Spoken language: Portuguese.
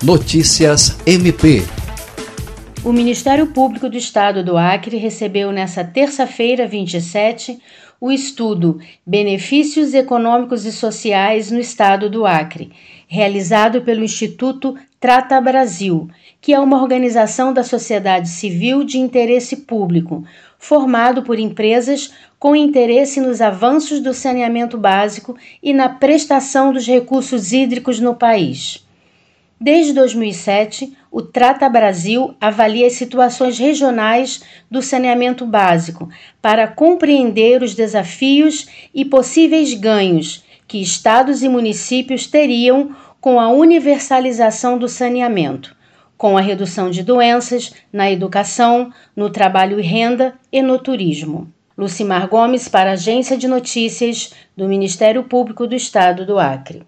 Notícias MP. O Ministério Público do Estado do Acre recebeu nesta terça-feira, 27, o estudo Benefícios Econômicos e Sociais no Estado do Acre, realizado pelo Instituto Trata Brasil, que é uma organização da sociedade civil de interesse público, formado por empresas com interesse nos avanços do saneamento básico e na prestação dos recursos hídricos no país. Desde 2007, o Trata Brasil avalia as situações regionais do saneamento básico para compreender os desafios e possíveis ganhos que estados e municípios teriam com a universalização do saneamento, com a redução de doenças na educação, no trabalho e renda e no turismo. Lucimar Gomes para a Agência de Notícias do Ministério Público do Estado do Acre.